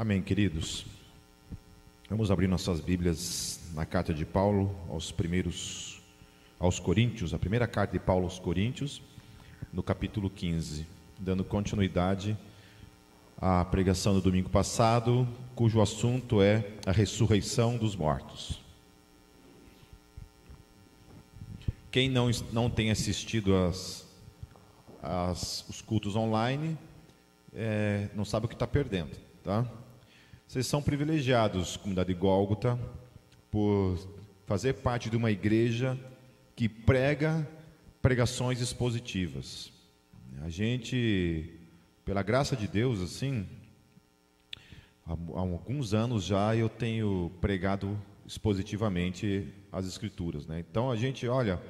Amém, queridos. Vamos abrir nossas Bíblias na carta de Paulo aos primeiros aos Coríntios, a primeira carta de Paulo aos Coríntios, no capítulo 15, dando continuidade à pregação do domingo passado, cujo assunto é a ressurreição dos mortos. Quem não, não tem assistido as, as, os cultos online, é, não sabe o que está perdendo, tá? Vocês são privilegiados, comunidade Gólgota, por fazer parte de uma igreja que prega pregações expositivas. A gente, pela graça de Deus, assim, há, alguns anos já eu tenho pregado expositivamente as Escrituras, né? Então a gente, olha,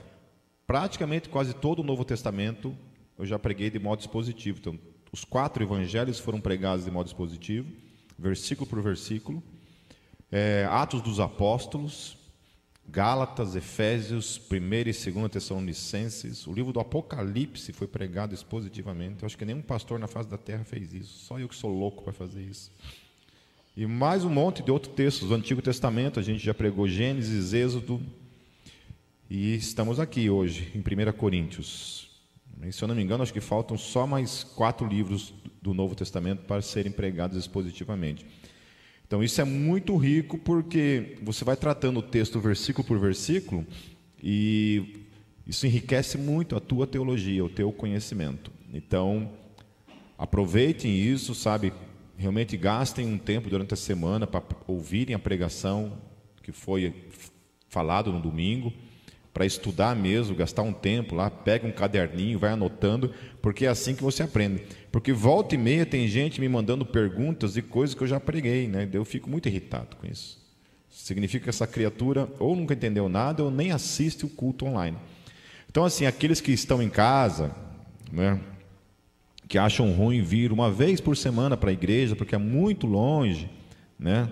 praticamente quase todo o Novo Testamento eu já preguei de modo expositivo. Então, os quatro evangelhos foram pregados de modo expositivo versículo por versículo. É, Atos dos Apóstolos, Gálatas, Efésios, 1 e 2 Tessalonicenses, o livro do Apocalipse foi pregado expositivamente. Eu acho que nenhum pastor na face da terra fez isso, só eu que sou louco para fazer isso. E mais um monte de outros textos do Antigo Testamento, a gente já pregou Gênesis, Êxodo, e estamos aqui hoje, em 1 Coríntios. Se eu não me engano, acho que faltam só mais quatro livros do Novo Testamento para serem pregados expositivamente. Então, isso é muito rico porque você vai tratando o texto versículo por versículo e isso enriquece muito a tua teologia, o teu conhecimento. Então, aproveitem isso, sabe? Realmente gastem um tempo durante a semana para ouvirem a pregação que foi falado no domingo para estudar mesmo, gastar um tempo lá, pega um caderninho, vai anotando, porque é assim que você aprende. Porque volta e meia tem gente me mandando perguntas e coisas que eu já preguei, né? Eu fico muito irritado com isso. Significa que essa criatura ou nunca entendeu nada ou nem assiste o culto online. Então, assim, aqueles que estão em casa, né, que acham ruim vir uma vez por semana para a igreja, porque é muito longe, né?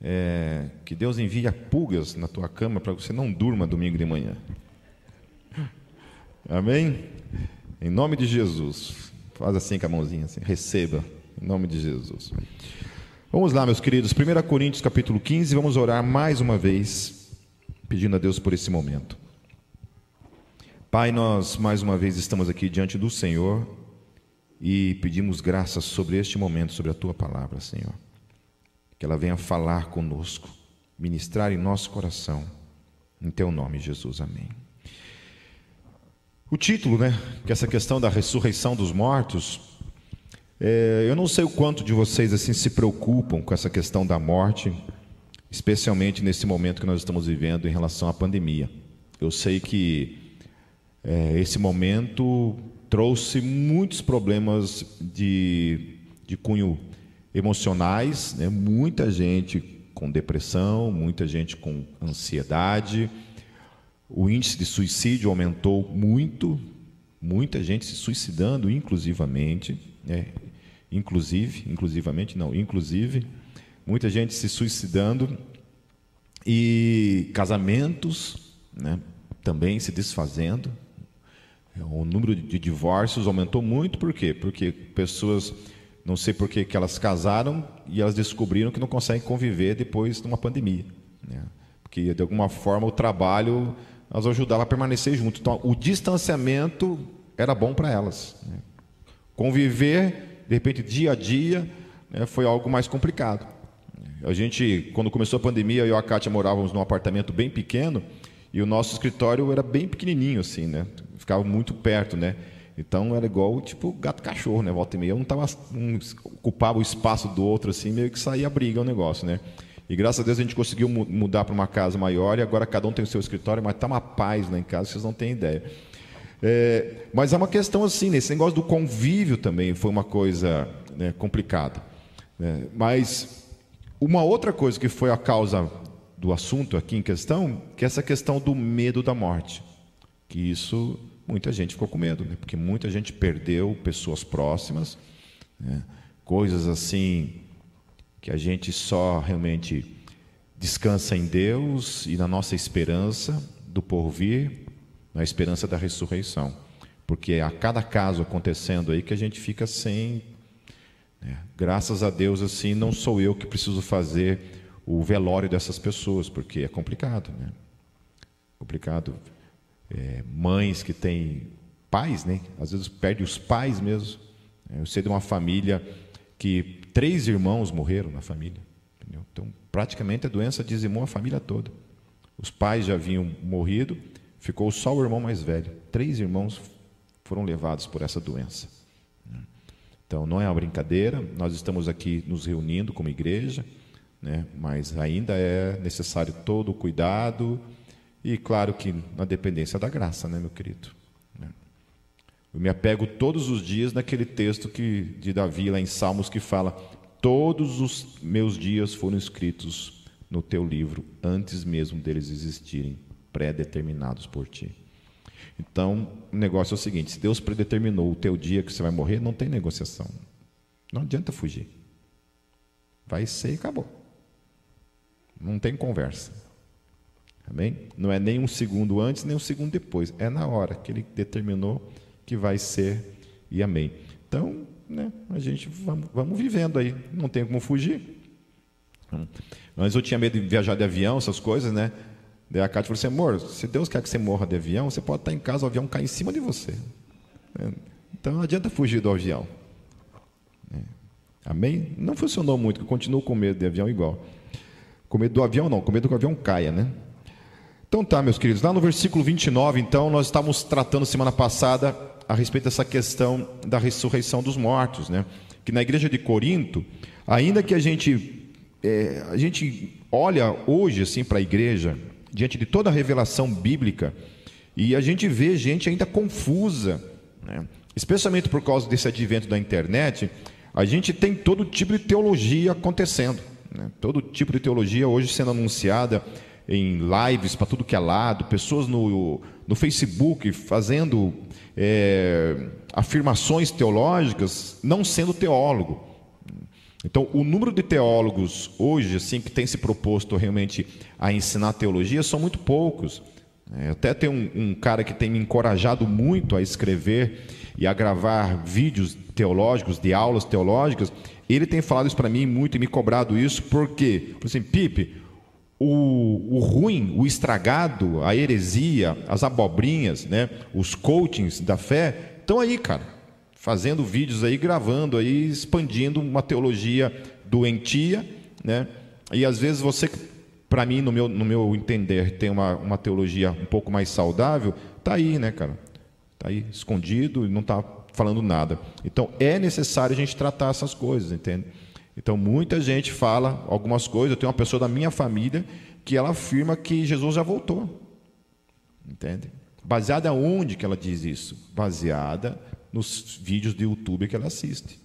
É, que Deus envie pulgas na tua cama para que você não durma domingo de manhã. Amém? Em nome de Jesus. Faz assim com a mãozinha, assim, receba, em nome de Jesus. Vamos lá, meus queridos, 1 Coríntios capítulo 15, vamos orar mais uma vez, pedindo a Deus por esse momento. Pai, nós mais uma vez estamos aqui diante do Senhor e pedimos graças sobre este momento, sobre a tua palavra, Senhor que ela venha falar conosco, ministrar em nosso coração. Em teu nome, Jesus. Amém. O título, né? Que é essa questão da ressurreição dos mortos. É, eu não sei o quanto de vocês assim se preocupam com essa questão da morte, especialmente nesse momento que nós estamos vivendo em relação à pandemia. Eu sei que é, esse momento trouxe muitos problemas de, de cunho emocionais, né? muita gente com depressão, muita gente com ansiedade. O índice de suicídio aumentou muito, muita gente se suicidando, inclusivamente, né? inclusive, inclusivamente não, inclusive, muita gente se suicidando e casamentos, né? também se desfazendo. O número de divórcios aumentou muito, por quê? Porque pessoas não sei por que elas casaram e elas descobriram que não conseguem conviver depois de uma pandemia. Né? Porque, de alguma forma, o trabalho as ajudava a permanecer junto. Então, o distanciamento era bom para elas. Né? Conviver, de repente, dia a dia, né, foi algo mais complicado. A gente, quando começou a pandemia, eu e a Kátia morávamos num apartamento bem pequeno e o nosso escritório era bem pequenininho, assim, né? Ficava muito perto, né? Então era igual tipo gato cachorro, né? Volta e meia, um tava um ocupava o espaço do outro assim, meio que saía briga o negócio, né? E graças a Deus a gente conseguiu mudar para uma casa maior e agora cada um tem o seu escritório, mas tá uma paz lá em casa, vocês não têm ideia. É, mas é uma questão assim, né? esse negócio do convívio também foi uma coisa né, complicada. Né? Mas uma outra coisa que foi a causa do assunto aqui em questão, que é essa questão do medo da morte. Que isso muita gente ficou com medo, né? porque muita gente perdeu pessoas próximas, né? coisas assim que a gente só realmente descansa em Deus e na nossa esperança do porvir, na esperança da ressurreição. Porque a cada caso acontecendo aí que a gente fica sem É, graças a Deus, assim, não sou eu que preciso fazer o velório dessas pessoas, porque é complicado, né? Complicado. É, mães que têm pais, né? Às vezes perde os pais mesmo. É, eu sei de uma família que três irmãos morreram na família. Entendeu? Então, praticamente a doença dizimou a família toda. Os pais já haviam morrido, ficou só o irmão mais velho. Três irmãos foram levados por essa doença. Então, não é uma brincadeira, nós estamos aqui nos reunindo como igreja, né? mas ainda é necessário todo o cuidado e, claro, que na dependência da graça, né, meu querido? Né? Eu me apego todos os dias naquele texto que, de Davi, lá em Salmos, que fala: Todos os meus dias foram escritos no teu livro, antes mesmo deles existirem, pré-determinados por ti. Então, o negócio é o seguinte: se Deus predeterminou o teu dia que você vai morrer, não tem negociação. Não adianta fugir. Vai ser e acabou. Não tem conversa. Amém? Não é nem um segundo antes, nem um segundo depois. É na hora que ele determinou que vai ser e amém. Então, né, a gente vamos, vamos vivendo aí. Não tem como fugir. Mas eu tinha medo de viajar de avião, essas coisas, né? Daí a Cátia falou assim, amor, se Deus quer que você morra de avião, você pode estar em casa, o avião cai em cima de você. É, então não adianta fugir do avião. É. Amém? Não funcionou muito, eu continuo com medo de avião igual. Com medo do avião não, com medo que o avião caia, né? Então tá, meus queridos, lá no versículo 29, então, nós estávamos tratando semana passada a respeito dessa questão da ressurreição dos mortos, né? Que na igreja de Corinto, ainda que a gente, é, a gente olha hoje assim para a igreja, diante de toda a revelação bíblica, e a gente vê gente ainda confusa, né? especialmente por causa desse advento da internet, a gente tem todo tipo de teologia acontecendo, né? todo tipo de teologia hoje sendo anunciada em lives para tudo que é lado, pessoas no, no Facebook fazendo é, afirmações teológicas, não sendo teólogo. Então, o número de teólogos hoje, assim, que tem se proposto realmente a ensinar teologia, são muito poucos. É, até tem um, um, cara que tem me encorajado muito a escrever e a gravar vídeos teológicos, de aulas teológicas. Ele tem falado isso para mim muito e me cobrado isso, porque, assim, Pipe, o, o ruim, o estragado, a heresia, as abobrinhas, né, os coachings da fé, estão aí, cara fazendo vídeos aí, gravando aí, expandindo uma teologia doentia, né? E às vezes você, para mim, no meu, no meu entender, tem uma, uma teologia um pouco mais saudável, tá aí, né, cara? Tá aí escondido não está falando nada. Então é necessário a gente tratar essas coisas, entende? Então muita gente fala algumas coisas. Eu tenho uma pessoa da minha família que ela afirma que Jesus já voltou, entende? Baseada onde que ela diz isso? Baseada nos vídeos do YouTube que ela assiste.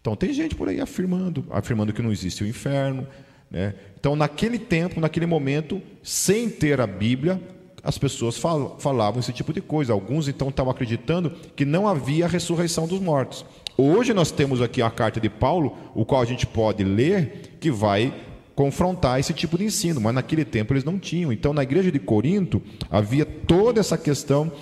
Então tem gente por aí afirmando, afirmando que não existe o inferno. Né? Então, naquele tempo, naquele momento, sem ter a Bíblia, as pessoas falavam esse tipo de coisa. Alguns então estavam acreditando que não havia a ressurreição dos mortos. Hoje nós temos aqui a carta de Paulo, o qual a gente pode ler, que vai confrontar esse tipo de ensino, mas naquele tempo eles não tinham. Então, na igreja de Corinto, havia toda essa questão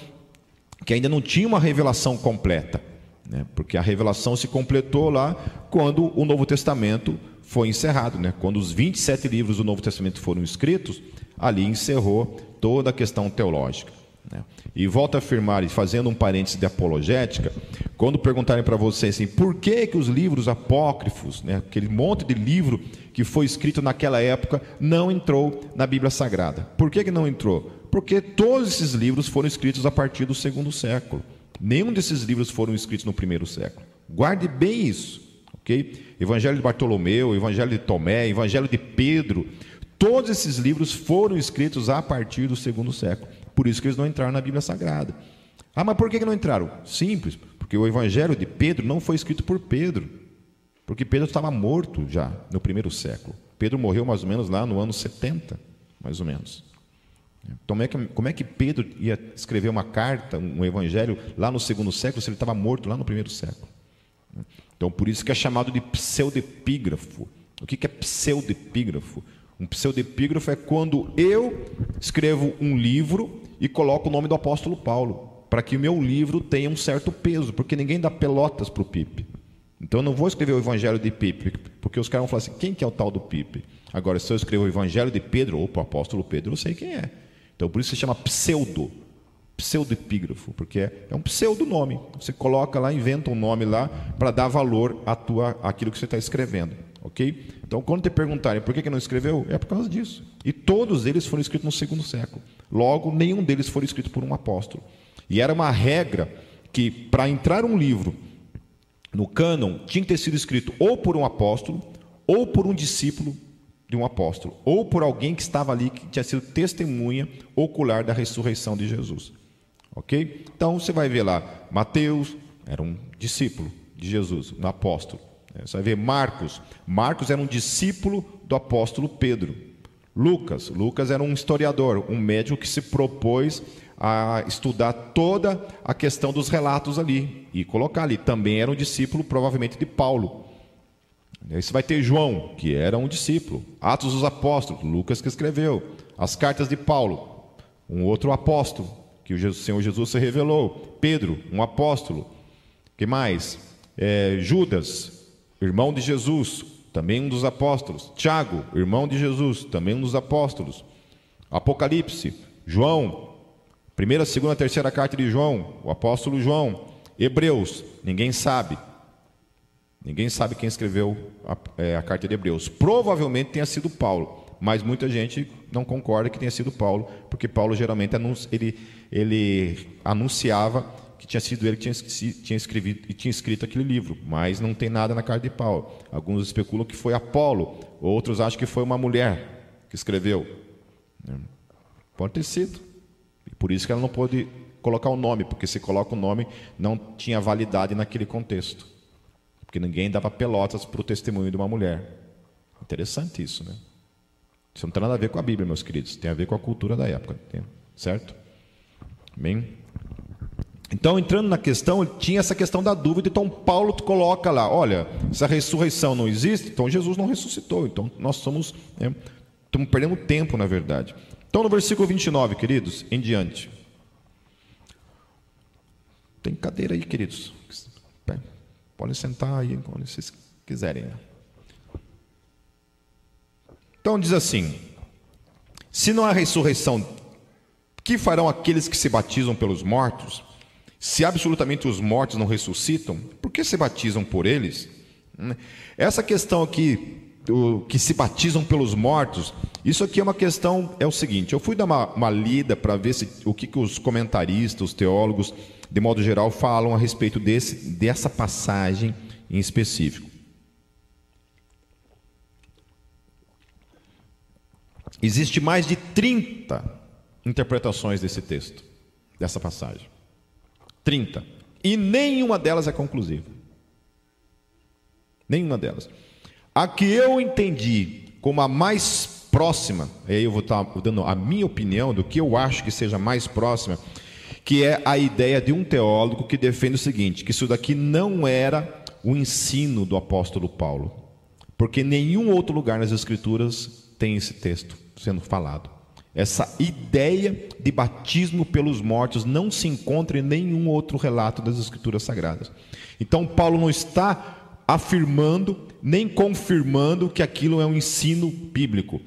que ainda não tinha uma revelação completa, né? porque a revelação se completou lá quando o Novo Testamento foi encerrado, né? quando os 27 livros do Novo Testamento foram escritos, ali encerrou toda a questão teológica. Né? E volto a afirmar, e fazendo um parêntese de apologética, quando perguntarem para vocês assim, por que, que os livros apócrifos, né, aquele monte de livro que foi escrito naquela época, não entrou na Bíblia Sagrada? Por que, que não entrou? Porque todos esses livros foram escritos a partir do segundo século. Nenhum desses livros foram escritos no primeiro século. Guarde bem isso, ok? Evangelho de Bartolomeu, Evangelho de Tomé, Evangelho de Pedro, todos esses livros foram escritos a partir do segundo século. Por isso que eles não entraram na Bíblia Sagrada. Ah, mas por que não entraram? Simples, porque o Evangelho de Pedro não foi escrito por Pedro, porque Pedro estava morto já no primeiro século. Pedro morreu mais ou menos lá no ano 70, mais ou menos. Como é, que, como é que Pedro ia escrever uma carta, um evangelho, lá no segundo século, se ele estava morto lá no primeiro século? Então, por isso que é chamado de pseudepígrafo. O que é pseudepígrafo? Um pseudepígrafo é quando eu escrevo um livro e coloco o nome do apóstolo Paulo, para que o meu livro tenha um certo peso, porque ninguém dá pelotas para o Pipe. Então eu não vou escrever o Evangelho de Pipe, porque os caras vão falar assim: quem que é o tal do Pipe? Agora, se eu escrever o Evangelho de Pedro, ou o apóstolo Pedro, eu sei quem é. Então por isso se chama pseudo, pseudoepígrafo, porque é, é um pseudo nome. Você coloca lá, inventa um nome lá para dar valor à tua, àquilo que você está escrevendo. Ok? Então, quando te perguntarem por que, que não escreveu, é por causa disso. E todos eles foram escritos no segundo século. Logo, nenhum deles foi escrito por um apóstolo. E era uma regra que, para entrar um livro no cânon, tinha que ter sido escrito ou por um apóstolo, ou por um discípulo de um apóstolo, ou por alguém que estava ali, que tinha sido testemunha ocular da ressurreição de Jesus. Ok? Então, você vai ver lá, Mateus era um discípulo de Jesus, um apóstolo. É, você vai ver Marcos. Marcos era um discípulo do apóstolo Pedro. Lucas. Lucas era um historiador, um médico que se propôs a estudar toda a questão dos relatos ali e colocar ali. Também era um discípulo, provavelmente, de Paulo. Aí você vai ter João, que era um discípulo. Atos dos Apóstolos, Lucas que escreveu. As cartas de Paulo, um outro apóstolo, que o Senhor Jesus se revelou. Pedro, um apóstolo. que mais? É, Judas, irmão de Jesus, também um dos apóstolos. Tiago, irmão de Jesus, também um dos apóstolos. Apocalipse, João, primeira, segunda, terceira carta de João, o apóstolo João. Hebreus, ninguém sabe. Ninguém sabe quem escreveu a, é, a carta de Hebreus. Provavelmente tenha sido Paulo, mas muita gente não concorda que tenha sido Paulo, porque Paulo geralmente ele, ele anunciava que tinha sido ele que tinha, tinha, escrevido, tinha escrito aquele livro, mas não tem nada na carta de Paulo. Alguns especulam que foi Apolo, outros acham que foi uma mulher que escreveu. É. Pode ter sido. E por isso que ela não pôde colocar o nome, porque se coloca o nome, não tinha validade naquele contexto. Porque ninguém dava pelotas para o testemunho de uma mulher. Interessante isso, né? Isso não tem nada a ver com a Bíblia, meus queridos. Tem a ver com a cultura da época. Certo? Amém? Então, entrando na questão, tinha essa questão da dúvida, então Paulo coloca lá, olha, se a ressurreição não existe, então Jesus não ressuscitou, então nós somos, né, estamos perdendo tempo, na verdade. Então, no versículo 29, queridos, em diante. Tem cadeira aí, queridos. Podem sentar aí quando vocês quiserem. Então diz assim: Se não há ressurreição, que farão aqueles que se batizam pelos mortos? Se absolutamente os mortos não ressuscitam, por que se batizam por eles? Essa questão aqui, que se batizam pelos mortos, isso aqui é uma questão, é o seguinte, eu fui dar uma, uma lida para ver se, o que, que os comentaristas, os teólogos, de modo geral, falam a respeito desse, dessa passagem em específico. Existe mais de 30 interpretações desse texto, dessa passagem. 30. E nenhuma delas é conclusiva. Nenhuma delas. A que eu entendi como a mais próxima, aí eu vou estar dando a minha opinião do que eu acho que seja mais próxima, que é a ideia de um teólogo que defende o seguinte: que isso daqui não era o ensino do apóstolo Paulo, porque nenhum outro lugar nas Escrituras tem esse texto sendo falado. Essa ideia de batismo pelos mortos não se encontra em nenhum outro relato das Escrituras Sagradas. Então, Paulo não está afirmando nem confirmando que aquilo é um ensino bíblico.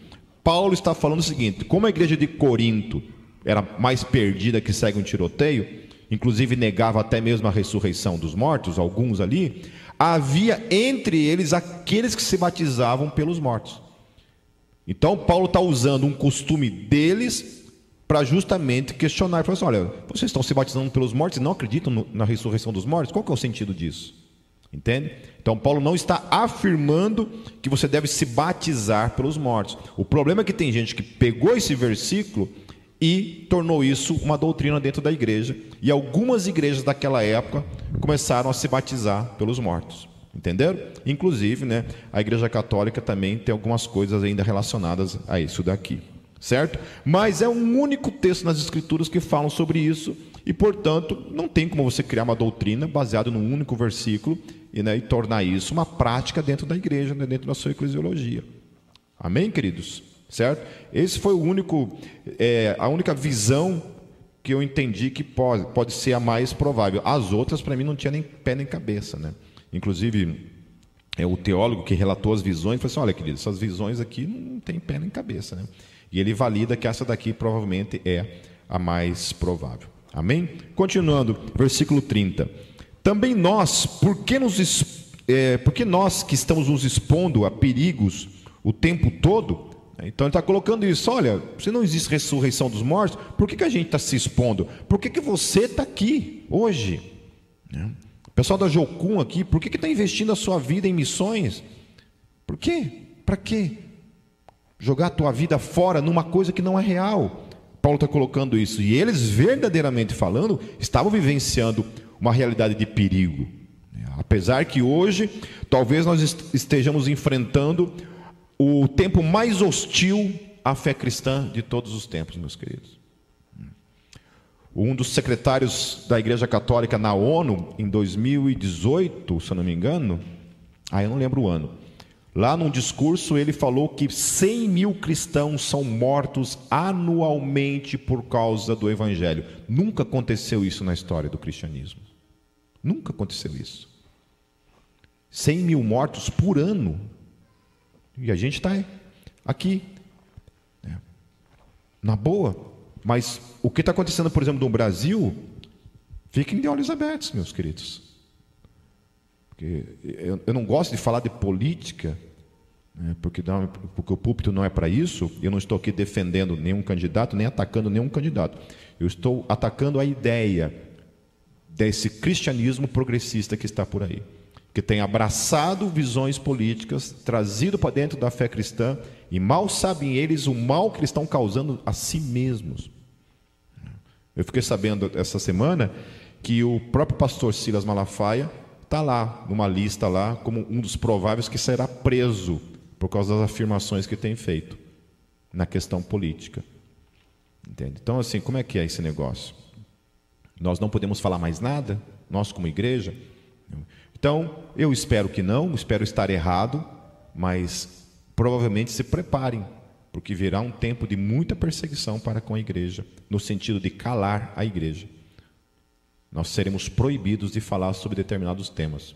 Paulo está falando o seguinte: como a igreja de Corinto era mais perdida que segue um tiroteio, inclusive negava até mesmo a ressurreição dos mortos, alguns ali, havia entre eles aqueles que se batizavam pelos mortos. Então, Paulo está usando um costume deles para justamente questionar. Ele assim: olha, vocês estão se batizando pelos mortos e não acreditam no, na ressurreição dos mortos? Qual que é o sentido disso? Entende? Então, Paulo não está afirmando que você deve se batizar pelos mortos. O problema é que tem gente que pegou esse versículo e tornou isso uma doutrina dentro da igreja. E algumas igrejas daquela época começaram a se batizar pelos mortos. Entenderam? Inclusive, né, a Igreja Católica também tem algumas coisas ainda relacionadas a isso daqui, certo? Mas é um único texto nas Escrituras que falam sobre isso e, portanto, não tem como você criar uma doutrina baseada num único versículo e, né, e tornar isso uma prática dentro da igreja, né, dentro da sua eclesiologia. Amém, queridos? Certo? Esse foi o único, é, a única visão que eu entendi que pode, pode ser a mais provável. As outras, para mim, não tinha nem pé nem cabeça, né? Inclusive, é o teólogo que relatou as visões falou assim: olha, querido, essas visões aqui não tem pé nem cabeça. Né? E ele valida que essa daqui provavelmente é a mais provável. Amém? Continuando, versículo 30. Também nós, por que, nos, é, porque nós que estamos nos expondo a perigos o tempo todo, então ele está colocando isso, olha, se não existe ressurreição dos mortos, por que, que a gente está se expondo? Por que, que você está aqui hoje? Né? Pessoal da Jocum aqui, por que está investindo a sua vida em missões? Por quê? Para quê? Jogar a tua vida fora numa coisa que não é real. Paulo está colocando isso. E eles, verdadeiramente falando, estavam vivenciando uma realidade de perigo. Apesar que hoje, talvez nós estejamos enfrentando o tempo mais hostil à fé cristã de todos os tempos, meus queridos. Um dos secretários da Igreja Católica na ONU, em 2018, se eu não me engano, ah, eu não lembro o ano, lá num discurso ele falou que 100 mil cristãos são mortos anualmente por causa do Evangelho. Nunca aconteceu isso na história do cristianismo. Nunca aconteceu isso. 100 mil mortos por ano e a gente está aqui, né? na boa. Mas o que está acontecendo, por exemplo, no Brasil, fiquem de olhos abertos, meus queridos. Porque eu, não gosto de falar de política, né? porque, não, porque o púlpito não é para isso. Eu não estou aqui defendendo nenhum candidato, nem atacando nenhum candidato. Eu estou atacando a ideia desse cristianismo progressista que está por aí que tem abraçado visões políticas, trazido para dentro da fé cristã, e mal sabem eles o mal que eles estão causando a si mesmos. Eu fiquei sabendo essa semana que o próprio pastor Silas Malafaia está lá, numa lista lá, como um dos prováveis que será preso por causa das afirmações que tem feito na questão política. Entende? Então, assim, como é que é esse negócio? Nós não podemos falar mais nada, nós como igreja. Então, eu espero que não, espero estar errado, mas provavelmente se preparem, porque virá um tempo de muita perseguição para com a igreja, no sentido de calar a igreja. Nós seremos proibidos de falar sobre determinados temas.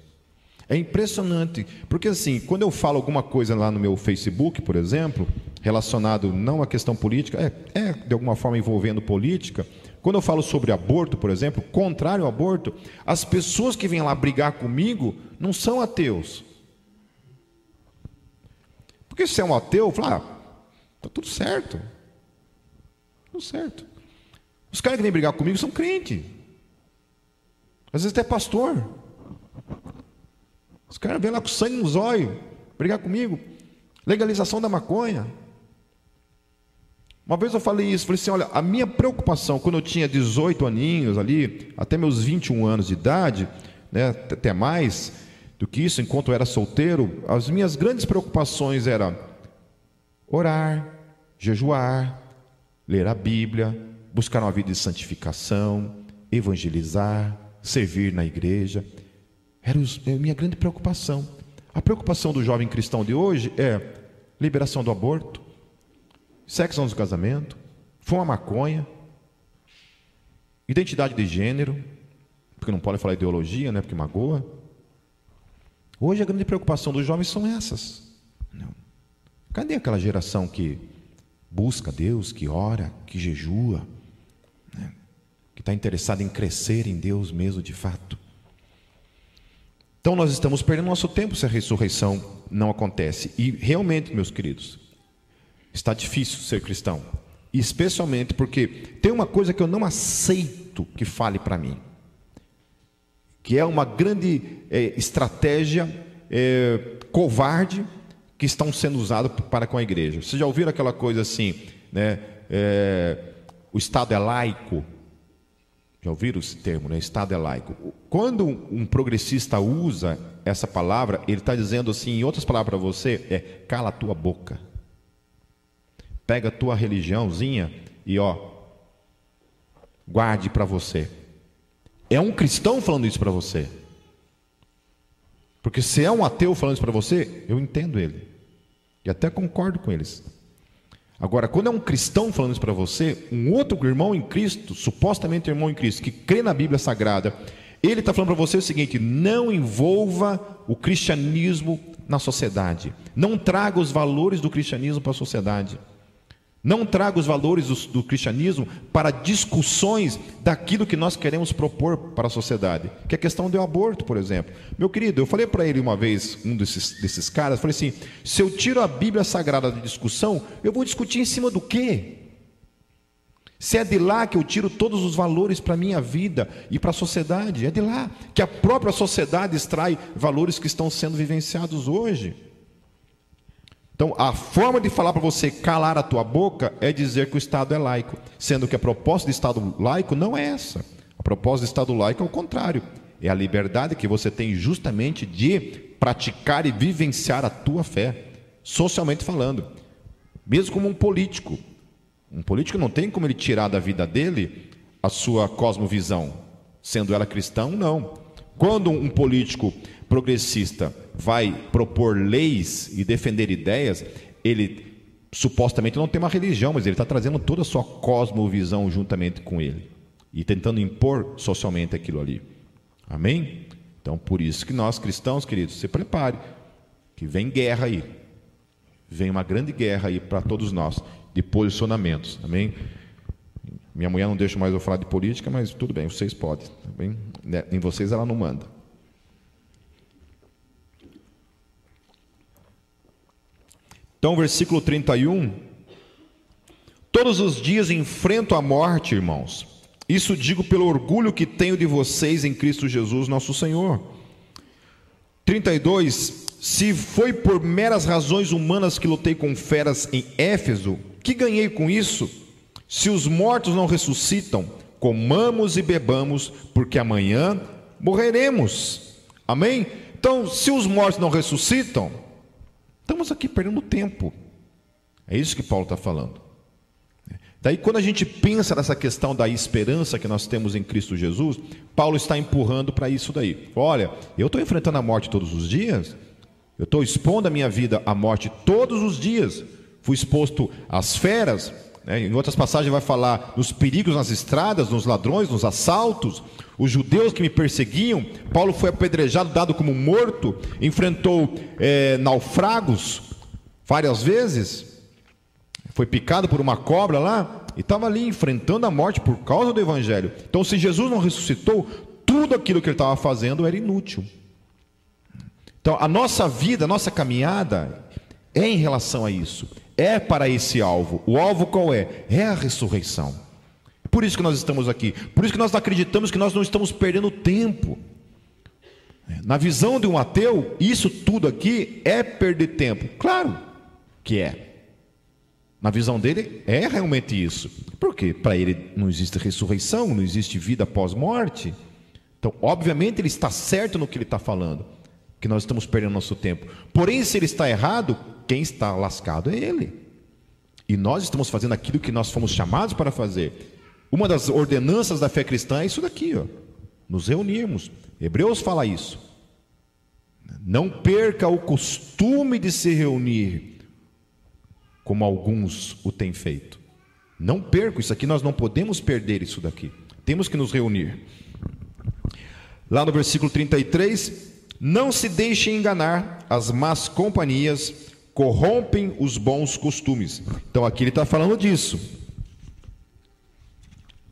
É impressionante, porque assim, quando eu falo alguma coisa lá no meu Facebook, por exemplo, relacionado não à questão política, é, é de alguma forma envolvendo política, quando eu falo sobre aborto, por exemplo, contrário ao aborto, as pessoas que vêm lá brigar comigo não são ateus. Porque se é um ateu, fala, ah, tá tudo certo. Tudo certo. Os caras que vêm brigar comigo são crentes. Às vezes até pastor. Os caras vêm lá com sangue nos olhos, brigar comigo. Legalização da maconha. Uma vez eu falei isso, falei assim, olha, a minha preocupação quando eu tinha 18 aninhos ali, até meus 21 anos de idade, né, até mais do que isso, enquanto eu era solteiro, as minhas grandes preocupações eram orar, jejuar, ler a Bíblia, buscar uma vida de santificação, evangelizar, servir na igreja. Era a minha grande preocupação. A preocupação do jovem cristão de hoje é liberação do aborto, sexo antes do casamento, fuma maconha, identidade de gênero, porque não pode falar ideologia, né, porque magoa. Hoje a grande preocupação dos jovens são essas. Não. Cadê aquela geração que busca Deus, que ora, que jejua, né? que está interessada em crescer em Deus mesmo de fato? Então nós estamos perdendo nosso tempo se a ressurreição não acontece. E realmente, meus queridos, Está difícil ser cristão. Especialmente porque tem uma coisa que eu não aceito que fale para mim, que é uma grande é, estratégia é, covarde que estão sendo usada para com a igreja. Vocês já ouviram aquela coisa assim, né? É, o Estado é laico. Já ouviram esse termo, né? Estado é laico. Quando um progressista usa essa palavra, ele está dizendo assim, em outras palavras para você, é cala a tua boca. Pega a tua religiãozinha e ó, guarde para você. É um cristão falando isso para você. Porque se é um ateu falando isso para você, eu entendo ele. E até concordo com eles. Agora, quando é um cristão falando isso para você, um outro irmão em Cristo, supostamente irmão em Cristo, que crê na Bíblia Sagrada, Ele está falando para você o seguinte: não envolva o cristianismo na sociedade. Não traga os valores do cristianismo para a sociedade. Não traga os valores do, do, cristianismo para discussões daquilo que nós queremos propor para a sociedade, que é a questão do aborto, por exemplo. Meu querido, eu falei para ele uma vez, um desses, desses caras, falei assim: se eu tiro a Bíblia Sagrada de discussão, eu vou discutir em cima do quê? Se é de lá que eu tiro todos os valores para a minha vida e para a sociedade, é de lá que a própria sociedade extrai valores que estão sendo vivenciados hoje. Então, a forma de falar para você calar a tua boca é dizer que o Estado é laico, sendo que a proposta de Estado laico não é essa. A proposta de Estado laico é o contrário. É a liberdade que você tem justamente de praticar e vivenciar a tua fé, socialmente falando. Mesmo como um político. Um político não tem como ele tirar da vida dele a sua cosmovisão, sendo ela cristão, não. Quando um político progressista vai propor leis e defender ideias, ele supostamente não tem uma religião, mas ele está trazendo toda a sua cosmovisão juntamente com ele e tentando impor socialmente aquilo ali. Amém? Então, por isso que nós cristãos, queridos, se prepare, que vem guerra aí. Vem uma grande guerra aí para todos nós, de posicionamentos. Amém? Minha mulher não deixa mais eu falar de política, mas tudo bem, vocês podem. Tá bem? Né, em vocês ela não manda. Então, versículo 31. Todos os dias enfrento a morte, irmãos. Isso digo pelo orgulho que tenho de vocês em Cristo Jesus, nosso Senhor. 32. Se foi por meras razões humanas que lutei com feras em Éfeso, que ganhei com isso? Se os mortos não ressuscitam, comamos e bebamos, porque amanhã morreremos. Amém? Então, se os mortos não ressuscitam, Estamos aqui perdendo tempo. É isso que Paulo está falando. Daí, quando a gente pensa nessa questão da esperança que nós temos em Cristo Jesus, Paulo está empurrando para isso daí. Olha, eu estou enfrentando a morte todos os dias, eu estou expondo a minha vida à morte todos os dias. Fui exposto às feras, né? em outras passagens vai falar nos perigos nas estradas, nos ladrões, nos assaltos, os judeus que me perseguiam, Paulo foi apedrejado, dado como morto, enfrentou é, naufragos várias vezes, foi picado por uma cobra lá e estava ali enfrentando a morte por causa do Evangelho. Então, se Jesus não ressuscitou, tudo aquilo que ele estava fazendo era inútil. Então, a nossa vida, a nossa caminhada é em relação a isso, é para esse alvo. O alvo qual é? É a ressurreição. Por isso que nós estamos aqui. Por isso que nós acreditamos que nós não estamos perdendo tempo. Na visão de um ateu, isso tudo aqui é perder tempo. Claro que é. Na visão dele, é realmente isso. Porque para ele não existe ressurreição, não existe vida após morte. Então, obviamente, ele está certo no que ele está falando, que nós estamos perdendo nosso tempo. Porém, se ele está errado, quem está lascado é ele. E nós estamos fazendo aquilo que nós fomos chamados para fazer. Uma das ordenanças da fé cristã é isso daqui, ó, nos reunirmos. Hebreus fala isso. Não perca o costume de se reunir, como alguns o têm feito. Não perca isso aqui, nós não podemos perder isso daqui. Temos que nos reunir. Lá no versículo 33, não se deixem enganar, as más companhias corrompem os bons costumes. Então aqui ele está falando disso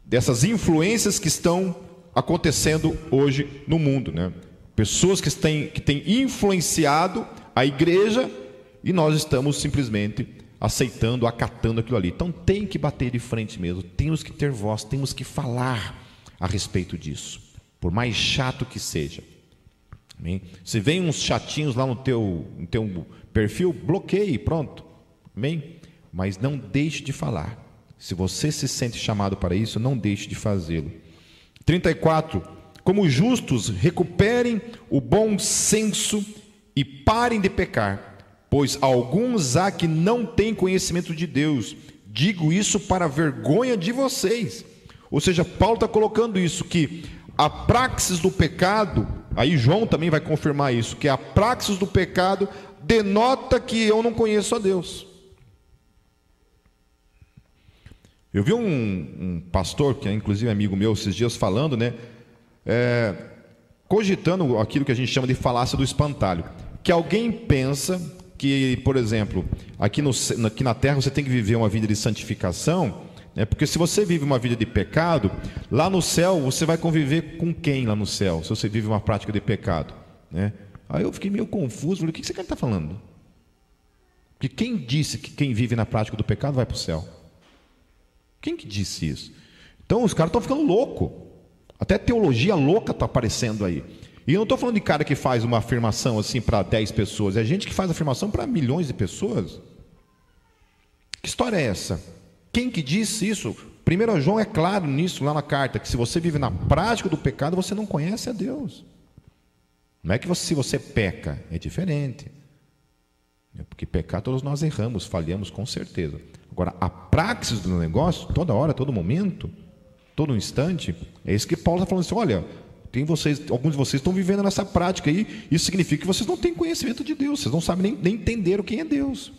dessas influências que estão acontecendo hoje no mundo, né? Pessoas que têm, que têm influenciado a igreja e nós estamos simplesmente aceitando, acatando aquilo ali. Então tem que bater de frente mesmo, temos que ter voz, temos que falar a respeito disso, por mais chato que seja. Amém? Se vem uns chatinhos lá no teu, no teu perfil, bloqueie, pronto. Amém? Mas não deixe de falar. Se você se sente chamado para isso, não deixe de fazê-lo. 34. Como justos, recuperem o bom senso e parem de pecar, pois alguns há que não têm conhecimento de Deus. Digo isso para vergonha de vocês. Ou seja, Paulo está colocando isso, que a praxis do pecado, aí João também vai confirmar isso, que a praxis do pecado denota que eu não conheço a Deus. Eu vi um, um, pastor, que é inclusive amigo meu, esses dias falando, né? É, cogitando aquilo que a gente chama de falácia do espantalho. Que alguém pensa que, por exemplo, aqui, no, aqui na terra você tem que viver uma vida de santificação, né? porque se você vive uma vida de pecado, lá no céu você vai conviver com quem lá no céu, se você vive uma prática de pecado? Né? Aí eu fiquei meio confuso, falei, o que você está falando? Porque quem disse que quem vive na prática do pecado vai para o céu? Quem que disse isso? Então os caras estão ficando loucos. Até teologia louca está aparecendo aí. E eu não estou falando de cara que faz uma afirmação assim para 10 pessoas, é gente que faz afirmação para milhões de pessoas. Que história é essa? Quem que disse isso? 1 João é claro nisso lá na carta, que se você vive na prática do pecado, você não conhece a Deus. Não é que você, se você peca, é diferente. É porque pecar todos nós erramos, falhamos com certeza. Agora, a praxis do negócio, toda hora, todo momento, todo instante, é isso que Paulo está falando assim: olha, tem vocês, alguns de vocês estão vivendo nessa prática aí, isso significa que vocês não têm conhecimento de Deus, vocês não sabem nem, nem entender quem é Deus.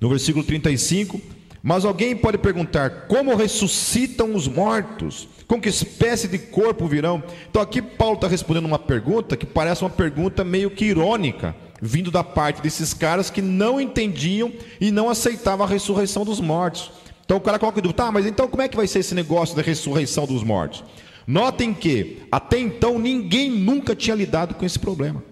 No versículo 35, mas alguém pode perguntar: como ressuscitam os mortos? Com que espécie de corpo virão? Então aqui Paulo está respondendo uma pergunta que parece uma pergunta meio que irônica, vindo da parte desses caras que não entendiam e não aceitavam a ressurreição dos mortos. Então o cara coloca dúvida, tá, mas então como é que vai ser esse negócio da ressurreição dos mortos? Notem que até então ninguém nunca tinha lidado com esse problema.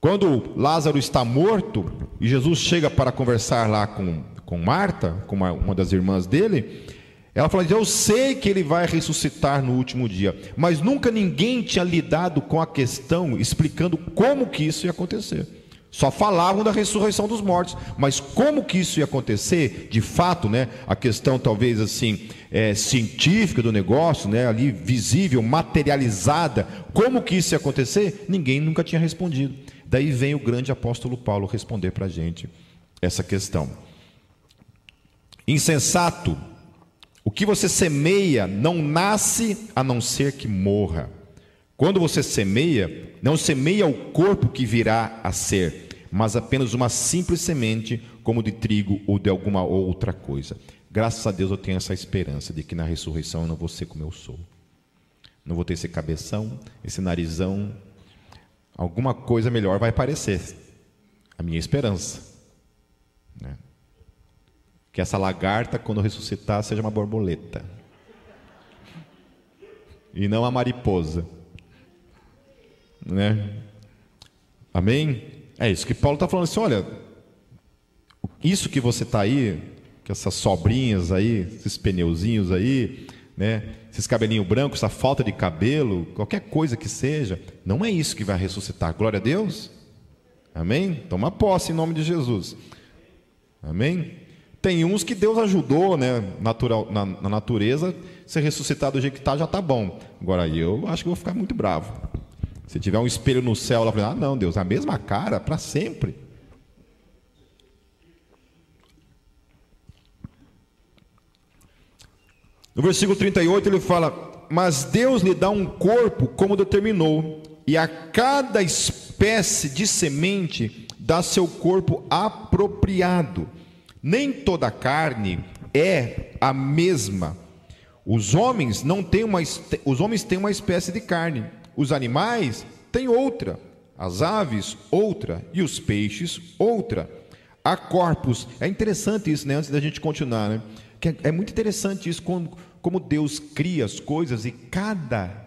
Quando Lázaro está morto e Jesus chega para conversar lá com, com Marta, com uma, uma das irmãs dele, ela fala: Eu sei que ele vai ressuscitar no último dia, mas nunca ninguém tinha lidado com a questão explicando como que isso ia acontecer. Só falavam da ressurreição dos mortos, mas como que isso ia acontecer, de fato, né? A questão talvez assim é, científica do negócio, né? Ali visível, materializada, como que isso ia acontecer? Ninguém nunca tinha respondido. Daí vem o grande apóstolo Paulo responder para a gente essa questão. Insensato, o que você semeia não nasce a não ser que morra. Quando você semeia, não semeia o corpo que virá a ser, mas apenas uma simples semente, como de trigo ou de alguma outra coisa. Graças a Deus eu tenho essa esperança de que na ressurreição eu não vou ser como eu sou. Não vou ter esse cabeção, esse narizão. Alguma coisa melhor vai aparecer. A minha esperança. Né? Que essa lagarta, quando ressuscitar, seja uma borboleta. E não a mariposa. Né? Amém? É isso que Paulo está falando assim: olha, isso que você está aí, que essas sobrinhas aí, esses pneuzinhos aí, né? Esses cabelinhos brancos, essa falta de cabelo, qualquer coisa que seja, não é isso que vai ressuscitar. Glória a Deus. Amém? Toma posse em nome de Jesus. Amém? Tem uns que Deus ajudou, né, natural, na, na natureza, ser ressuscitado do jeito que está, já está bom. Agora eu acho que vou ficar muito bravo. Se tiver um espelho no céu, fala, ah, não, Deus, a mesma cara para sempre. No versículo 38 ele fala: Mas Deus lhe dá um corpo como determinou, e a cada espécie de semente dá seu corpo apropriado. Nem toda carne é a mesma. Os homens não têm uma os homens têm uma espécie de carne, os animais têm outra, as aves outra e os peixes outra. Há corpos. É interessante isso, né? Antes da gente continuar, né? É, é muito interessante isso como, como Deus cria as coisas e cada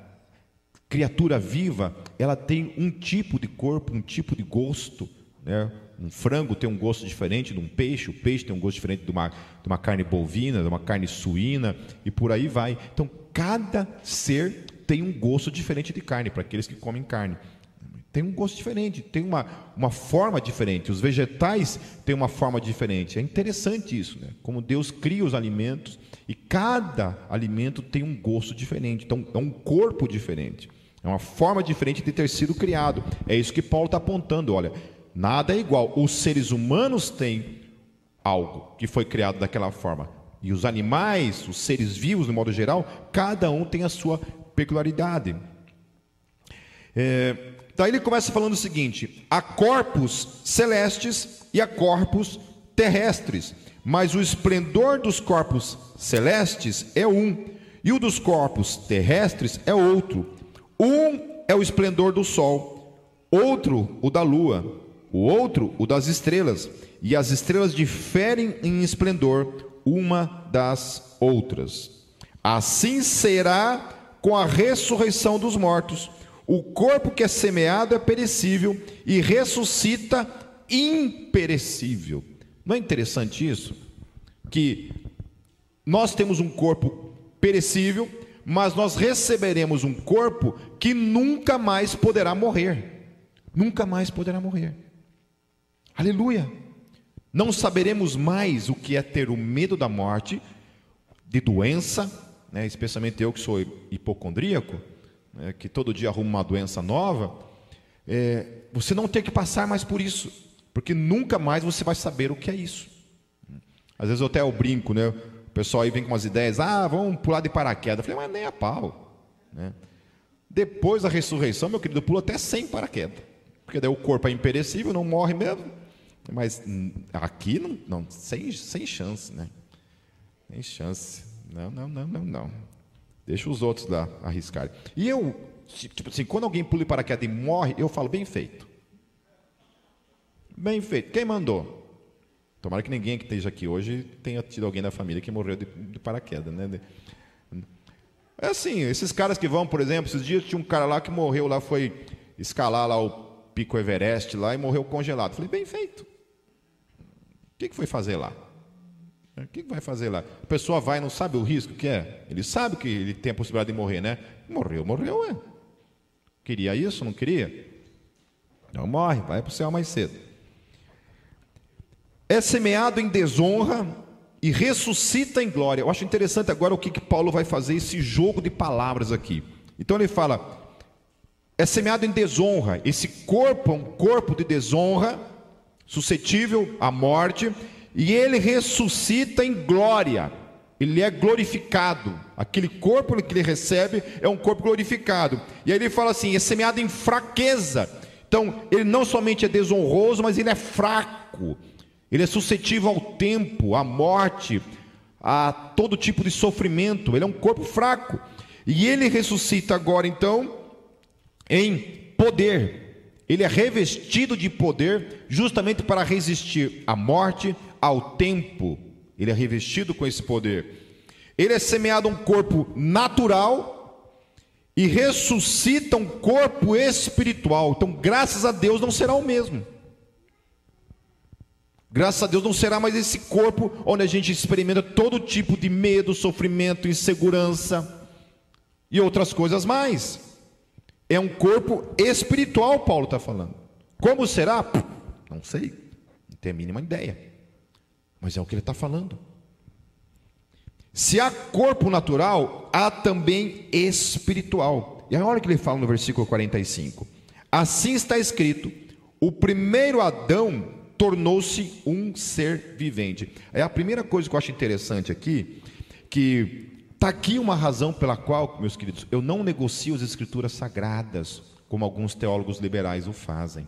criatura viva ela tem um tipo de corpo, um tipo de gosto, né? Um frango tem um gosto diferente de um peixe, o peixe tem um gosto diferente de uma, de uma carne bovina, de uma carne suína e por aí vai. Então, cada ser tem um gosto diferente de carne, para aqueles que comem carne. Tem um gosto diferente, tem uma, uma forma diferente. Os vegetais têm uma forma diferente. É interessante isso, né? Como Deus cria os alimentos e cada alimento tem um gosto diferente. Então, é um corpo diferente. É uma forma diferente de ter sido criado. É isso que Paulo está apontando. Olha, nada é igual. Os seres humanos têm algo que foi criado daquela forma. E os animais, os seres vivos, no modo geral, cada um tem a sua peculiaridade. É, daí ele começa falando o seguinte: há corpos celestes e há corpos terrestres, mas o esplendor dos corpos celestes é um, e o dos corpos terrestres é outro. Um é o esplendor do sol, outro o da lua, o outro o das estrelas, e as estrelas diferem em esplendor uma das outras. Assim será com a ressurreição dos mortos. O corpo que é semeado é perecível e ressuscita imperecível. Não é interessante isso? Que nós temos um corpo perecível, mas nós receberemos um corpo que nunca mais poderá morrer. Nunca mais poderá morrer. Aleluia! Não saberemos mais o que é ter o medo da morte, de doença, né, especialmente eu que sou hipocondríaco, né, que todo dia arrumo uma doença nova. É, você não tem que passar mais por isso, porque nunca mais você vai saber o que é isso. Às vezes eu até eu brinco, né? O pessoal aí vem com umas ideias, ah, vamos pular de paraquedas. Eu falei, mas nem a pau. Né? Depois da ressurreição, meu querido, pula até sem paraquedas. Porque daí o corpo é imperecível, não morre mesmo. Mas aqui não, não sem, sem chance, né? Sem chance. Não, não, não, não, não. Deixa os outros lá arriscarem. E eu, tipo assim, quando alguém pula para paraquedas e morre, eu falo, bem feito. Bem feito. Quem mandou? Tomara que ninguém que esteja aqui hoje tenha tido alguém da família que morreu de, de paraquedas, né? É assim, esses caras que vão, por exemplo, esses dias tinha um cara lá que morreu lá, foi escalar lá o Pico Everest lá e morreu congelado. Falei, bem feito que, que foi fazer lá? O que, que vai fazer lá? A pessoa vai não sabe o risco que é. Ele sabe que ele tem a possibilidade de morrer, né? Morreu, morreu, é. Queria isso, não queria? Não morre, vai para o céu mais cedo. É semeado em desonra e ressuscita em glória. Eu acho interessante agora o que, que Paulo vai fazer, esse jogo de palavras aqui. Então ele fala: é semeado em desonra. Esse corpo é um corpo de desonra suscetível à morte, e ele ressuscita em glória. Ele é glorificado. Aquele corpo que ele recebe é um corpo glorificado. E aí ele fala assim: é semeado em fraqueza. Então, ele não somente é desonroso, mas ele é fraco. Ele é suscetível ao tempo, à morte, a todo tipo de sofrimento. Ele é um corpo fraco. E ele ressuscita agora, então, em poder ele é revestido de poder justamente para resistir à morte, ao tempo. Ele é revestido com esse poder. Ele é semeado um corpo natural e ressuscita um corpo espiritual. Então, graças a Deus, não será o mesmo. Graças a Deus não será mais esse corpo onde a gente experimenta todo tipo de medo, sofrimento, insegurança e outras coisas mais. É um corpo espiritual, Paulo está falando. Como será? Não sei, não tenho a mínima ideia. Mas é o que ele está falando. Se há corpo natural, há também espiritual. E olha o que ele fala no versículo 45. Assim está escrito: o primeiro Adão tornou-se um ser vivente. É a primeira coisa que eu acho interessante aqui, que Está aqui uma razão pela qual, meus queridos, eu não negocio as escrituras sagradas, como alguns teólogos liberais o fazem.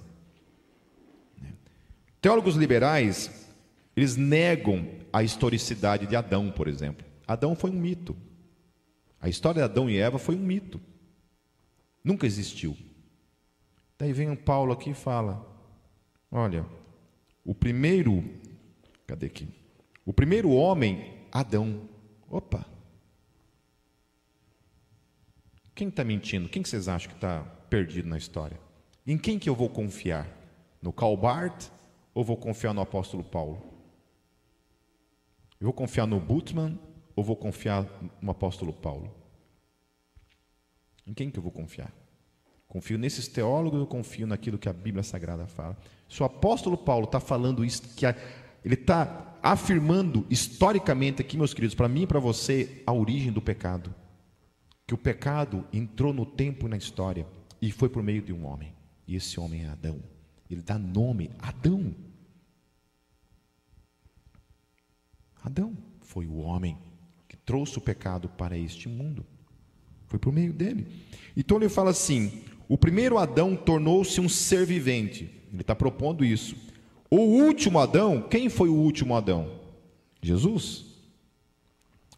Teólogos liberais, eles negam a historicidade de Adão, por exemplo. Adão foi um mito. A história de Adão e Eva foi um mito. Nunca existiu. Daí vem o Paulo aqui e fala: Olha, o primeiro, cadê aqui? O primeiro homem, Adão. Opa, quem está mentindo? Quem vocês acham que está perdido na história? Em quem que eu vou confiar? No Calbart ou vou confiar no apóstolo Paulo? Eu vou confiar no Butman ou vou confiar no apóstolo Paulo? Em quem que eu vou confiar? Confio nesses teólogos ou confio naquilo que a Bíblia Sagrada fala? Se o apóstolo Paulo está falando isso, que ele está afirmando historicamente aqui, meus queridos, para mim e para você, a origem do pecado que o pecado entrou no tempo e na história e foi por meio de um homem. E esse homem é Adão. Ele dá nome Adão. Adão foi o homem que trouxe o pecado para este mundo. Foi por meio dele. Então ele fala assim: o primeiro Adão tornou-se um ser vivente. Ele está propondo isso. O último Adão, quem foi o último Adão? Jesus.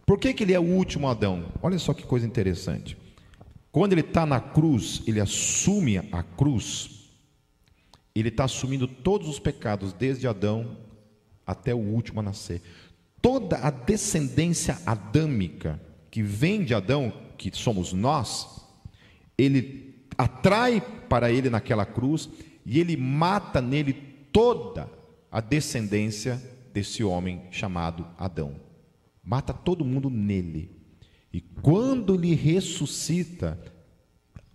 Por que, que ele é o último Adão? Olha só que coisa interessante. Quando ele está na cruz, ele assume a cruz, ele está assumindo todos os pecados, desde Adão até o último a nascer. Toda a descendência adâmica que vem de Adão, que somos nós, ele atrai para ele naquela cruz e ele mata nele toda a descendência desse homem chamado Adão. Mata todo mundo nele. E quando ele ressuscita,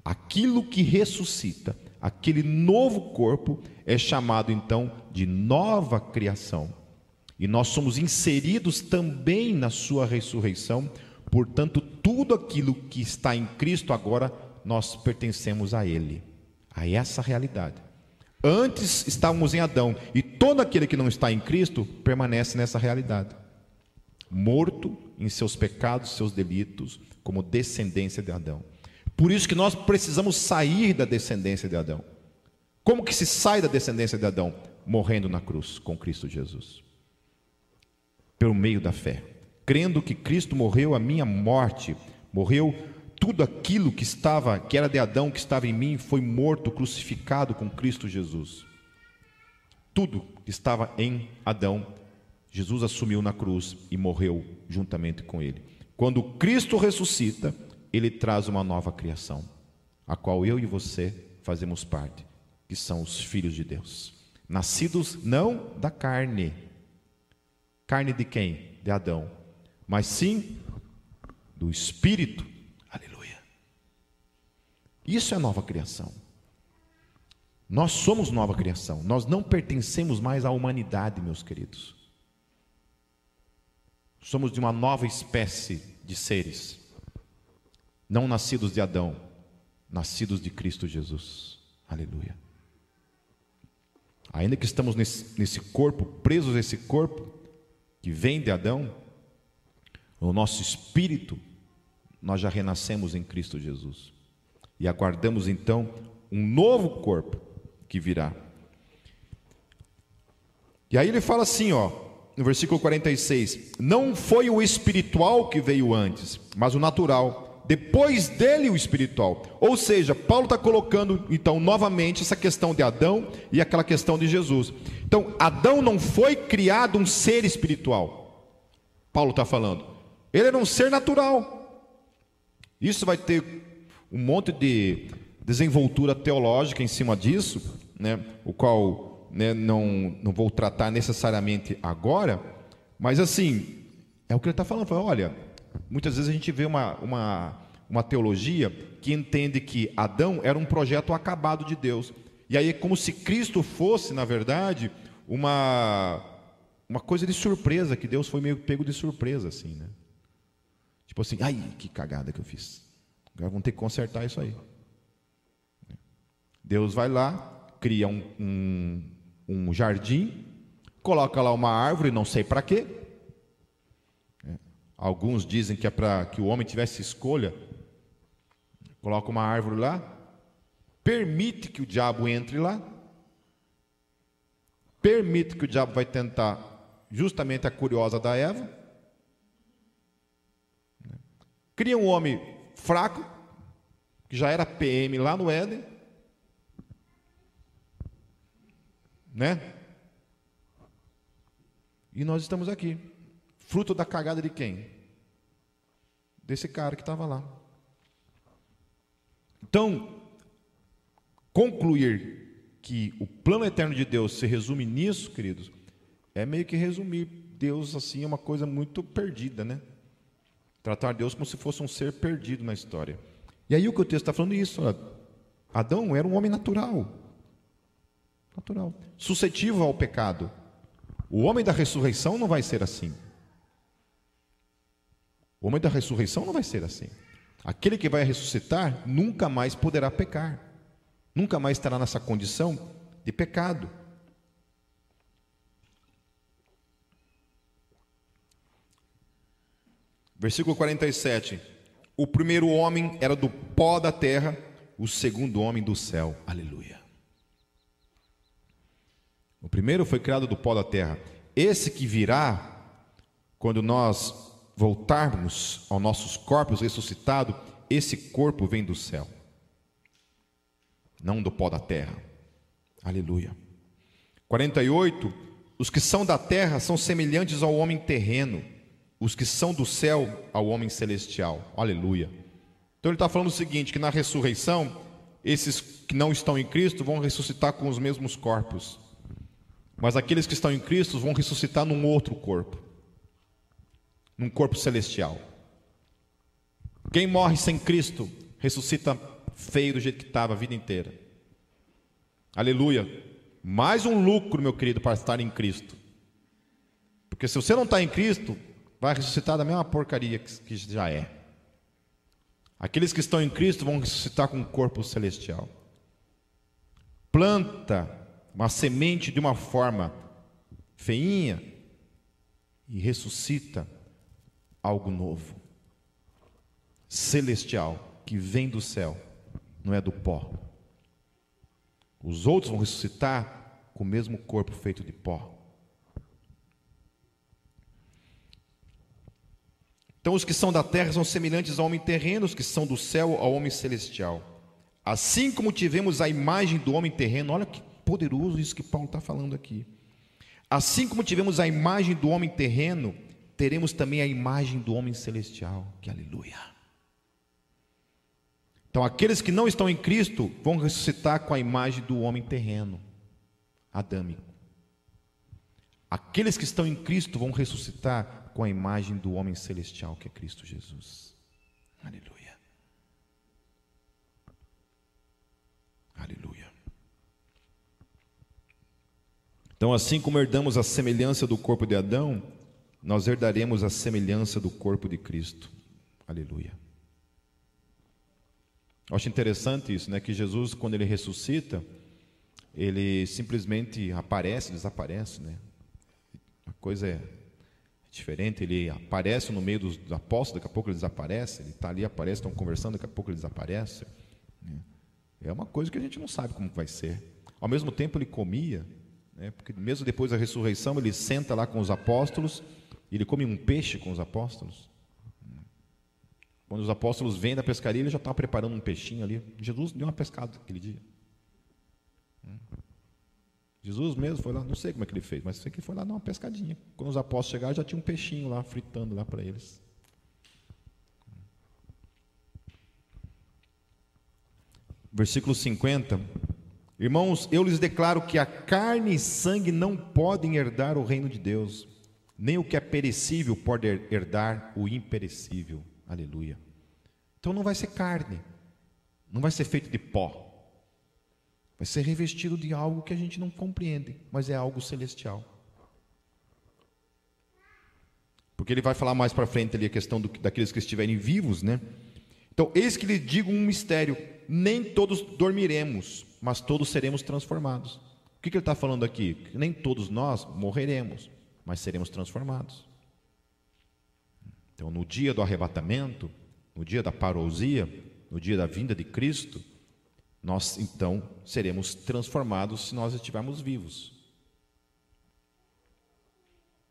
aquilo que ressuscita, aquele novo corpo, é chamado então de nova criação. E nós somos inseridos também na sua ressurreição, portanto, tudo aquilo que está em Cristo agora, nós pertencemos a Ele, a essa realidade. Antes estávamos em Adão, e todo aquele que não está em Cristo permanece nessa realidade, morto em seus pecados, seus delitos, como descendência de Adão. Por isso que nós precisamos sair da descendência de Adão. Como que se sai da descendência de Adão? Morrendo na cruz com Cristo Jesus. Pelo meio da fé, crendo que Cristo morreu a minha morte, morreu tudo aquilo que estava, que era de Adão, que estava em mim, foi morto, crucificado com Cristo Jesus. Tudo que estava em Adão, Jesus assumiu na cruz e morreu juntamente com ele. Quando Cristo ressuscita, ele traz uma nova criação, a qual eu e você fazemos parte, que são os filhos de Deus, nascidos não da carne. Carne de quem? De Adão. Mas sim do espírito isso é nova criação. Nós somos nova criação. Nós não pertencemos mais à humanidade, meus queridos. Somos de uma nova espécie de seres, não nascidos de Adão, nascidos de Cristo Jesus. Aleluia. Ainda que estamos nesse, corpo, presos a esse corpo que vem de Adão, o nosso espírito, nós já renascemos em Cristo Jesus e aguardamos então um novo corpo que virá. E aí ele fala assim, ó, no versículo 46: Não foi o espiritual que veio antes, mas o natural. Depois dele o espiritual. Ou seja, Paulo está colocando então novamente essa questão de Adão e aquela questão de Jesus. Então, Adão não foi criado um ser espiritual. Paulo está falando. Ele era um ser natural. Isso vai ter um monte de desenvoltura teológica em cima disso, né, o qual né, não, não vou tratar necessariamente agora, mas assim, é o que ele está falando. Fala, olha, muitas vezes a gente vê uma, uma, uma teologia que entende que Adão era um projeto acabado de Deus. E aí é como se Cristo fosse, na verdade, uma, uma coisa de surpresa, que Deus foi meio pego de surpresa, assim, né? Tipo assim, ai, que cagada que eu fiz. Agora vão ter que consertar isso aí. Deus vai lá, cria um, um, um jardim, coloca lá uma árvore, não sei para quê. É. Alguns dizem que é para que o homem tivesse escolha. Coloca uma árvore lá, permite que o diabo entre lá, permite que o diabo vai tentar justamente a curiosa da Eva. Cria um homem fraco, que já era PM lá no Éden, né? E nós estamos aqui, fruto da cagada de quem? Desse cara que estava lá. Então, concluir que o plano eterno de Deus se resume nisso, queridos, é meio que resumir Deus assim, é uma coisa muito perdida, né? Tratar Deus como se fosse um ser perdido na história. E aí o que o texto está falando é isso. Adão era um homem natural. Natural. Suscetível ao pecado. O homem da ressurreição não vai ser assim. O homem da ressurreição não vai ser assim. Aquele que vai ressuscitar nunca mais poderá pecar. Nunca mais estará nessa condição de pecado. Versículo 47. O primeiro homem era do pó da terra, o segundo homem do céu. Aleluia. O primeiro foi criado do pó da terra. Esse que virá, quando nós voltarmos aos nossos corpos ressuscitados, esse corpo vem do céu, não do pó da terra. Aleluia. 48. Os que são da terra são semelhantes ao homem terreno, os que são do céu ao homem celestial. Aleluia. Então ele está falando o seguinte: que na ressurreição, esses que não estão em Cristo vão ressuscitar com os mesmos corpos, mas aqueles que estão em Cristo vão ressuscitar num outro corpo, num corpo celestial. Quem morre sem Cristo ressuscita feio do jeito que estava a vida inteira. Aleluia. Mais um lucro, meu querido, para estar em Cristo. Porque se você não está em Cristo, vai ressuscitar da mesma porcaria que já é. Aqueles que estão em Cristo vão ressuscitar com um corpo celestial. Planta uma semente de uma forma feinha e ressuscita algo novo, celestial, que vem do céu, não é do pó. Os outros vão ressuscitar com o mesmo corpo feito de pó. Então, os que são da terra são semelhantes ao homem terreno, os que são do céu ao homem celestial. Assim como tivemos a imagem do homem terreno, olha que poderoso isso que Paulo está falando aqui. Assim como tivemos a imagem do homem terreno, teremos também a imagem do homem celestial. Que aleluia. Então, aqueles que não estão em Cristo vão ressuscitar com a imagem do homem terreno, adâmico. Aqueles que estão em Cristo vão ressuscitar com a imagem do homem celestial, que é Cristo Jesus. Aleluia. Aleluia. Então, assim como herdamos a semelhança do corpo de Adão, nós herdaremos a semelhança do corpo de Cristo. Aleluia. Eu acho interessante isso, né? Que Jesus, quando ele ressuscita, ele simplesmente aparece, desaparece, né? A coisa é diferente. Ele aparece no meio dos apóstolos, daqui a pouco ele desaparece. Ele está ali, aparece, estão conversando, daqui a pouco ele desaparece. Né? É uma coisa que a gente não sabe como vai ser. Ao mesmo tempo, ele comia, né? porque mesmo depois da ressurreição, ele senta lá com os apóstolos ele come um peixe com os apóstolos. Quando os apóstolos vêm da pescaria, ele já estava preparando um peixinho ali. Jesus deu uma pescada aquele dia. Jesus mesmo foi lá, não sei como é que ele fez, mas sei que foi lá dar uma pescadinha. Quando os apóstolos chegaram, já tinha um peixinho lá fritando lá para eles. Versículo 50. Irmãos, eu lhes declaro que a carne e sangue não podem herdar o reino de Deus, nem o que é perecível pode herdar o imperecível. Aleluia. Então não vai ser carne, não vai ser feito de pó, vai ser revestido de algo que a gente não compreende, mas é algo celestial. Porque ele vai falar mais para frente ali a questão do, daqueles que estiverem vivos, né? Então, eis que lhe digo um mistério: nem todos dormiremos, mas todos seremos transformados. O que, que ele está falando aqui? Que nem todos nós morreremos, mas seremos transformados. Então, no dia do arrebatamento, no dia da parousia, no dia da vinda de Cristo, nós então seremos transformados se nós estivermos vivos.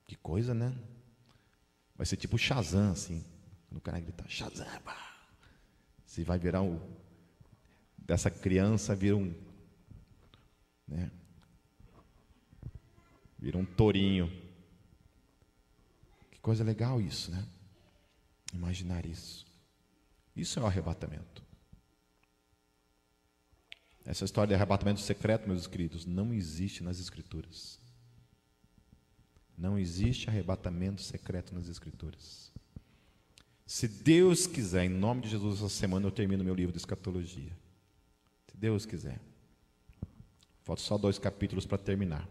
Que coisa, né? Vai ser tipo Shazam, assim. Quando o cara gritar, Shazam, Você vai virar um. Dessa criança vira um. Né? Vira um tourinho. Que coisa legal isso, né? Imaginar isso. Isso é o arrebatamento. Essa história de arrebatamento secreto, meus queridos, não existe nas Escrituras. Não existe arrebatamento secreto nas Escrituras. Se Deus quiser, em nome de Jesus, essa semana eu termino meu livro de escatologia. Se Deus quiser. Faltam só dois capítulos para terminar.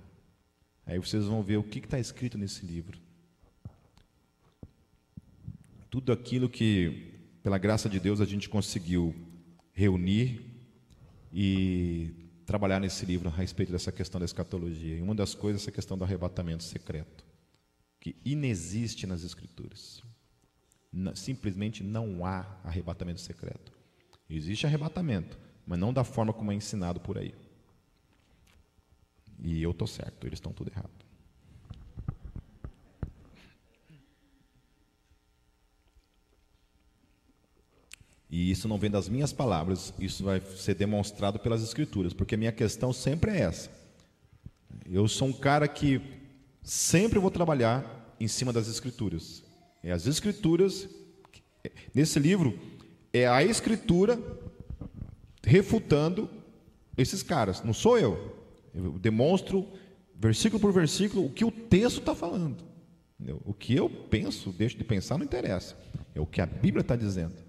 Aí vocês vão ver o que está escrito nesse livro tudo aquilo que, pela graça de Deus, a gente conseguiu reunir e trabalhar nesse livro a respeito dessa questão da escatologia. E uma das coisas é essa questão do arrebatamento secreto, que inexiste nas Escrituras. Simplesmente não há arrebatamento secreto. Existe arrebatamento, mas não da forma como é ensinado por aí. E eu estou certo, eles estão tudo errado. E isso não vem das minhas palavras, isso vai ser demonstrado pelas Escrituras, porque a minha questão sempre é essa. Eu sou um cara que sempre vou trabalhar em cima das Escrituras. É as Escrituras, nesse livro, é a Escritura refutando esses caras, não sou eu. Eu demonstro, versículo por versículo, o que o texto está falando. O que eu penso, deixo de pensar, não interessa. É o que a Bíblia está dizendo.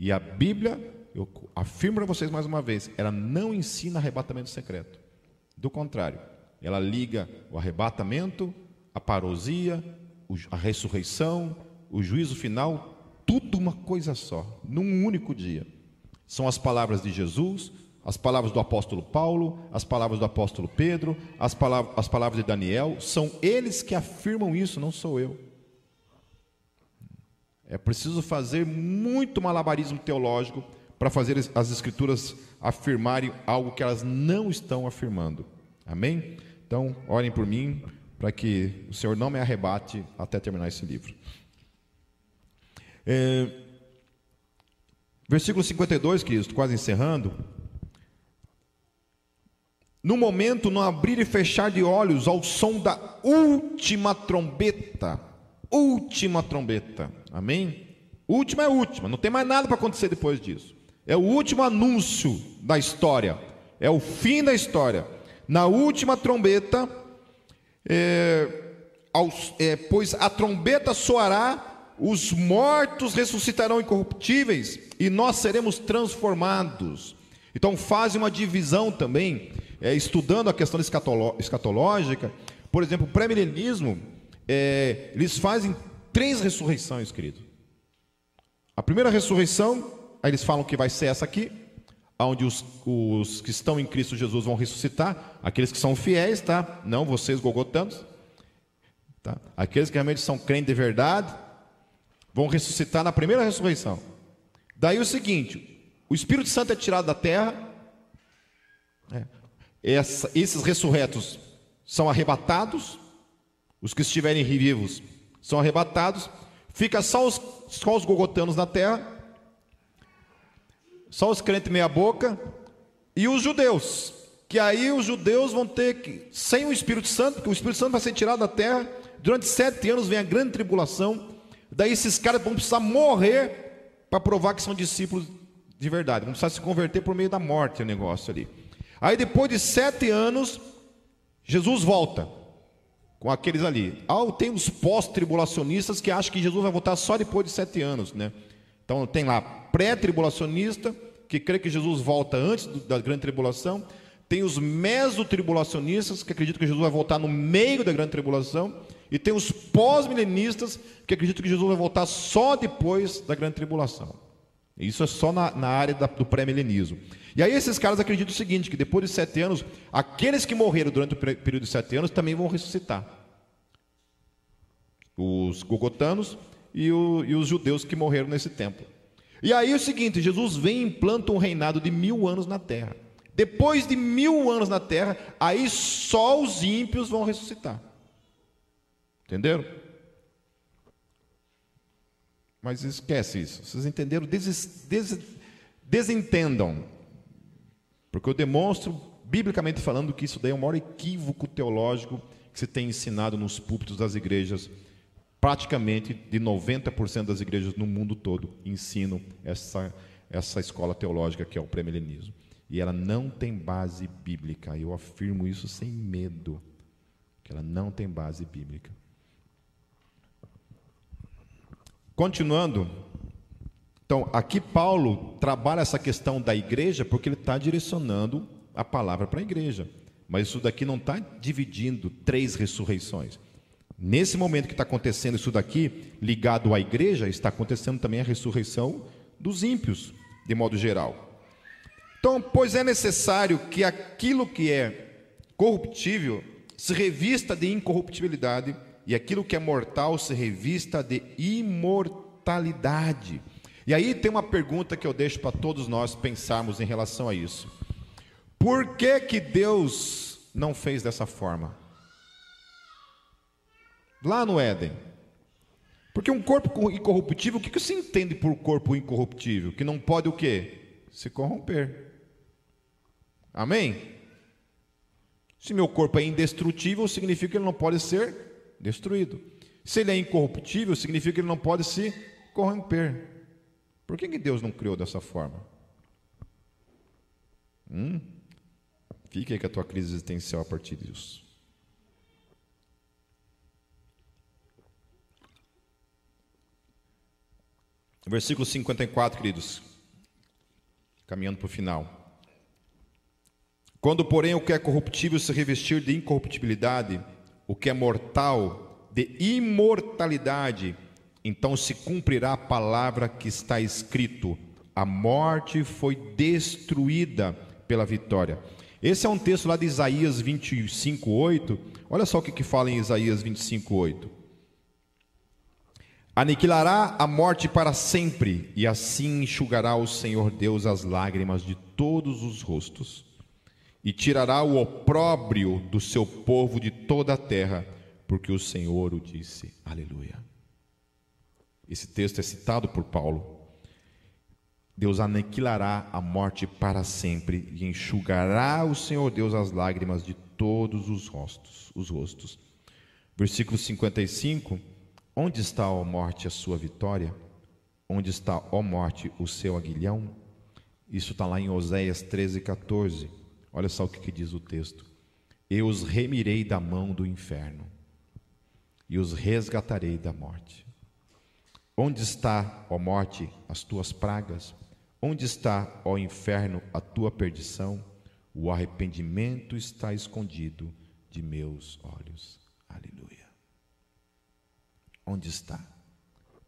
E a Bíblia, eu afirmo para vocês mais uma vez, ela não ensina arrebatamento secreto. Do contrário, ela liga o arrebatamento, a parousia, a ressurreição, o juízo final, tudo uma coisa só, num único dia. São as palavras de Jesus, as palavras do apóstolo Paulo, as palavras do apóstolo Pedro, as palavras, as palavras de Daniel, são eles que afirmam isso, não sou eu. É preciso fazer muito malabarismo teológico para fazer as escrituras afirmarem algo que elas não estão afirmando. Amém? Então, orem por mim para que o Senhor não me arrebate até terminar esse livro. É, versículo 52, Cristo, quase encerrando. No momento, no abrir e fechar de olhos, ao som da última trombeta. Última trombeta. Amém? Última é última, não tem mais nada para acontecer depois disso. É o último anúncio da história. É o fim da história. Na última trombeta, é, aos, é, pois a trombeta soará, os mortos ressuscitarão incorruptíveis e nós seremos transformados. Então, faz uma divisão também é, estudando a questão escatológica, por exemplo, o pré-milenismo, é, eles fazem três ressurreições, querido. A primeira ressurreição, aí eles falam que vai ser essa aqui, onde os, os, que estão em Cristo Jesus vão ressuscitar, aqueles que são fiéis, tá? Não vocês gogotanos, tá? Aqueles que realmente são crentes de verdade, vão ressuscitar na primeira ressurreição. Daí o seguinte, o Espírito Santo é tirado da terra, é, essa, esses ressurretos são arrebatados, os que estiverem vivos são arrebatados, fica só os, só os gogotanos na terra, só os crentes meia boca e os judeus, que aí os judeus vão ter que, sem o Espírito Santo, porque o Espírito Santo vai ser tirado da terra, durante sete anos vem a grande tribulação, daí esses caras vão precisar morrer para provar que são discípulos de verdade, vão precisar se converter por meio da morte o negócio ali. Aí depois de sete anos, Jesus volta com aqueles ali. Ah, tem os pós-tribulacionistas que acham que Jesus vai voltar só depois de sete anos, né? Então tem lá pré-tribulacionista, que crê que Jesus volta antes da grande tribulação. Tem os mesotribulacionistas, que acreditam que Jesus vai voltar no meio da grande tribulação. E tem os pós-milenistas, que acreditam que Jesus vai voltar só depois da grande tribulação. Isso é só na, na área da, do pré-milenismo. E aí esses caras acreditam o seguinte, que depois de sete anos, aqueles que morreram durante o período de sete anos também vão ressuscitar. Os gogotanos e, o, e os judeus que morreram nesse tempo. E aí é o seguinte, Jesus vem e implanta um reinado de mil anos na terra. Depois de mil anos na terra, aí só os ímpios vão ressuscitar. Entenderam? Mas esquece isso. Vocês entenderam? Des, des, desentendam. Porque eu demonstro, biblicamente falando, que isso daí é o maior equívoco teológico que se tem ensinado nos púlpitos das igrejas. Praticamente de 90% das igrejas no mundo todo ensinam essa, essa escola teológica que é o pré-milenismo. E ela não tem base bíblica. Eu afirmo isso sem medo. Que ela não tem base bíblica. Continuando, então aqui Paulo trabalha essa questão da igreja porque ele está direcionando a palavra para a igreja. Mas isso daqui não está dividindo três ressurreições. Nesse momento que está acontecendo isso daqui, ligado à igreja, está acontecendo também a ressurreição dos ímpios, de modo geral. Então, pois é necessário que aquilo que é corruptível se revista de incorruptibilidade e aquilo que é mortal se revista de imortalidade. E aí tem uma pergunta que eu deixo para todos nós pensarmos em relação a isso. Por que que Deus não fez dessa forma? Lá no Éden, Porque um corpo incorruptível, o que você entende por corpo incorruptível? Que não pode o quê? Se corromper. Amém? Se meu corpo é indestrutível, significa que ele não pode ser destruído. Se ele é incorruptível, significa que ele não pode se corromper. Por que, que Deus não criou dessa forma? Hum? Fica aí com a tua crise existencial a partir disso. Versículo 54, queridos. Caminhando para o final. Quando, porém, o que é corruptível se revestir de incorruptibilidade, o que é mortal de imortalidade, então se cumprirá a palavra que está escrito: a morte foi destruída pela vitória. Esse é um texto lá de Isaías 25, 8. Olha só o que, que fala em Isaías 25, 8. Aniquilará a morte para sempre, e assim enxugará o Senhor Deus as lágrimas de todos os rostos, e tirará o opróbrio do seu povo de toda a terra, porque o Senhor o disse. Aleluia. Esse texto é citado por Paulo. Deus aniquilará a morte para sempre e enxugará o Senhor Deus as lágrimas de todos os rostos, os rostos. Versículo 55: Onde está, ó morte, a sua vitória? Onde está, ó morte, o seu aguilhão? Isso está lá em Oséias 13, 14. Olha só o que, que diz o texto: Eu os remirei da mão do inferno e os resgatarei da morte. Onde está, ó morte, as tuas pragas? Onde está, ó inferno, a tua perdição? O arrependimento está escondido de meus olhos. Aleluia. Onde está?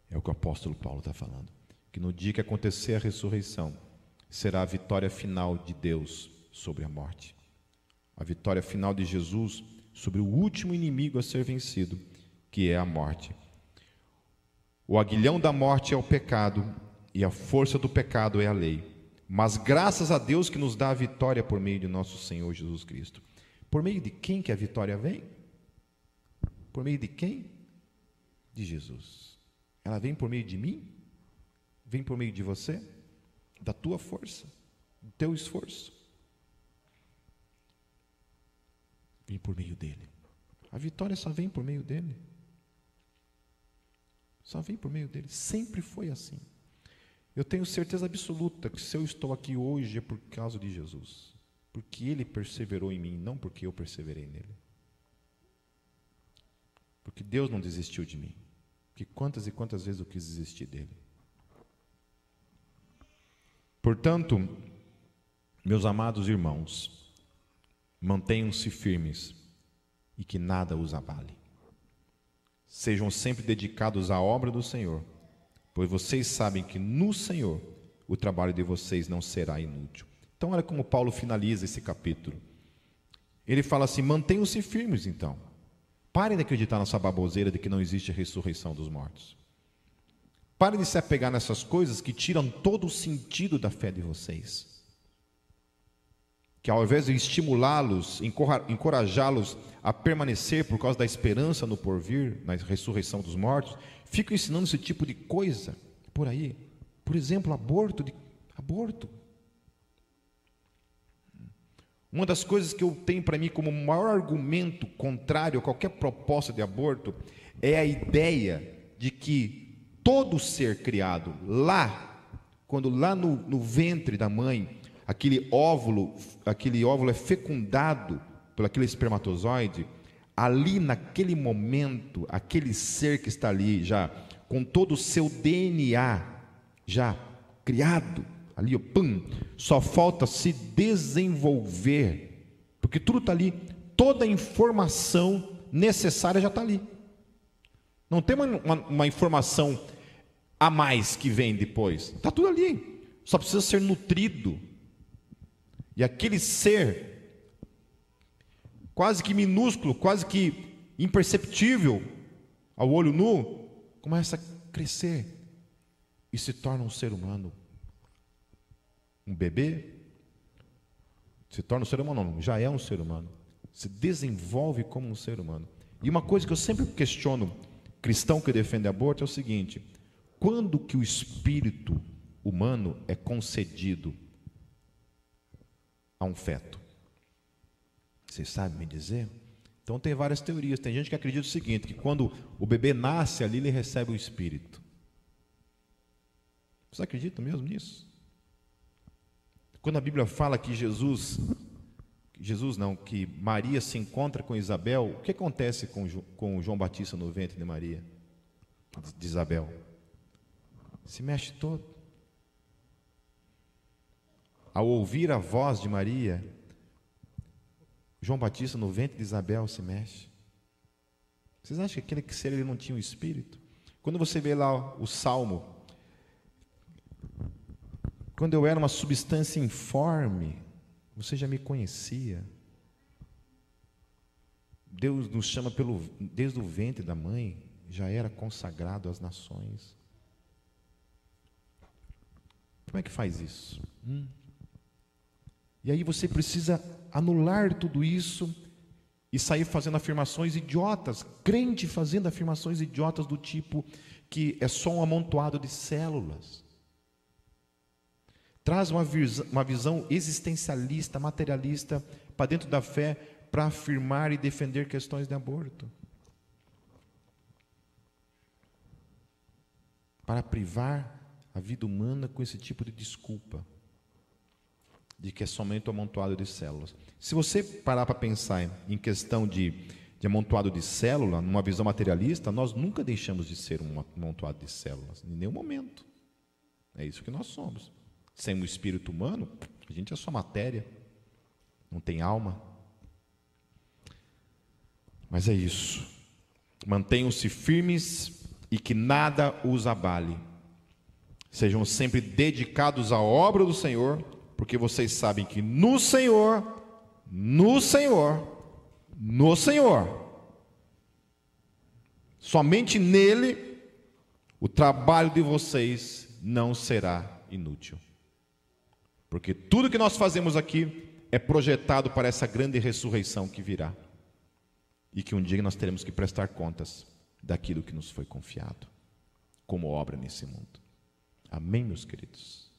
É o que o apóstolo Paulo está falando. Que no dia que acontecer a ressurreição, será a vitória final de Deus sobre a morte. A vitória final de Jesus sobre o último inimigo a ser vencido, que é a morte. O aguilhão da morte é o pecado e a força do pecado é a lei. Mas graças a Deus que nos dá a vitória por meio de nosso Senhor Jesus Cristo. Por meio de quem que a vitória vem? Por meio de quem? De Jesus. Ela vem por meio de mim? Vem por meio de você? Da tua força? Do teu esforço? Vem por meio dele. A vitória só vem por meio dele. Só vem por meio dele. Sempre foi assim. Eu tenho certeza absoluta que se eu estou aqui hoje é por causa de Jesus. Porque ele perseverou em mim, não porque eu perseverei nele. Porque Deus não desistiu de mim. Porque quantas e quantas vezes eu quis desistir dele. Portanto, meus amados irmãos, mantenham-se firmes e que nada os abale. Sejam sempre dedicados à obra do Senhor, pois vocês sabem que no Senhor o trabalho de vocês não será inútil. Então, olha como Paulo finaliza esse capítulo. Ele fala assim: mantenham-se firmes, então. Parem de acreditar nessa baboseira de que não existe ressurreição dos mortos. Parem de se apegar nessas coisas que tiram todo o sentido da fé de vocês. Que ao invés de estimulá-los, encorajá-los a permanecer por causa da esperança no porvir, na ressurreição dos mortos, ficam ensinando esse tipo de coisa por aí. Por exemplo, aborto, de, aborto. Uma das coisas que eu tenho para mim como maior argumento contrário a qualquer proposta de aborto é a ideia de que todo ser criado lá, quando lá no, no ventre da mãe, aquele óvulo, aquele óvulo é fecundado por aquele espermatozoide, ali naquele momento, aquele ser que está ali já com todo o seu DNA já criado, ali, pum, só falta se desenvolver, porque tudo está ali, toda a informação necessária já está ali. Não tem uma, uma, uma informação a mais que vem depois, está tudo ali, só precisa ser nutrido. E aquele ser quase que minúsculo, quase que imperceptível ao olho nu, começa a crescer e se torna um ser humano. Um bebê se torna um ser humano, não, já é um ser humano. Se desenvolve como um ser humano. E uma coisa que eu sempre questiono cristão que defende aborto é o seguinte: quando que o espírito humano é concedido a um feto? Vocês sabem me dizer? Então tem várias teorias. Tem gente que acredita o seguinte: que quando o bebê nasce ali, ele recebe o espírito. Você acredita mesmo nisso? Quando a Bíblia fala que Jesus, Jesus não, que Maria se encontra com Isabel, o que acontece com, com João Batista no ventre de Maria, de Isabel? Se mexe todo. Ao ouvir a voz de Maria, João Batista no ventre de Isabel se mexe. Vocês acham que aquele ser ele não tinha um espírito? Quando você vê lá o Salmo quando eu era uma substância informe, você já me conhecia. Deus nos chama pelo, desde o ventre da mãe, já era consagrado às nações. Como é que faz isso? Hum. E aí você precisa anular tudo isso e sair fazendo afirmações idiotas, crente fazendo afirmações idiotas do tipo que é só um amontoado de células. Traz uma visão, uma visão existencialista, materialista para dentro da fé para afirmar e defender questões de aborto. Para privar a vida humana com esse tipo de desculpa, de que é somente um amontoado de células. Se você parar para pensar em questão de, de amontoado de célula, numa visão materialista, nós nunca deixamos de ser um amontoado de células, em nenhum momento. É isso que nós somos. Sem o espírito humano, a gente é só matéria, não tem alma. Mas é isso. Mantenham-se firmes e que nada os abale. Sejam sempre dedicados à obra do Senhor, porque vocês sabem que no Senhor, no Senhor, no Senhor, somente nele, o trabalho de vocês não será inútil. Porque tudo que nós fazemos aqui é projetado para essa grande ressurreição que virá. E que um dia nós teremos que prestar contas daquilo que nos foi confiado, como obra nesse mundo. Amém, meus queridos?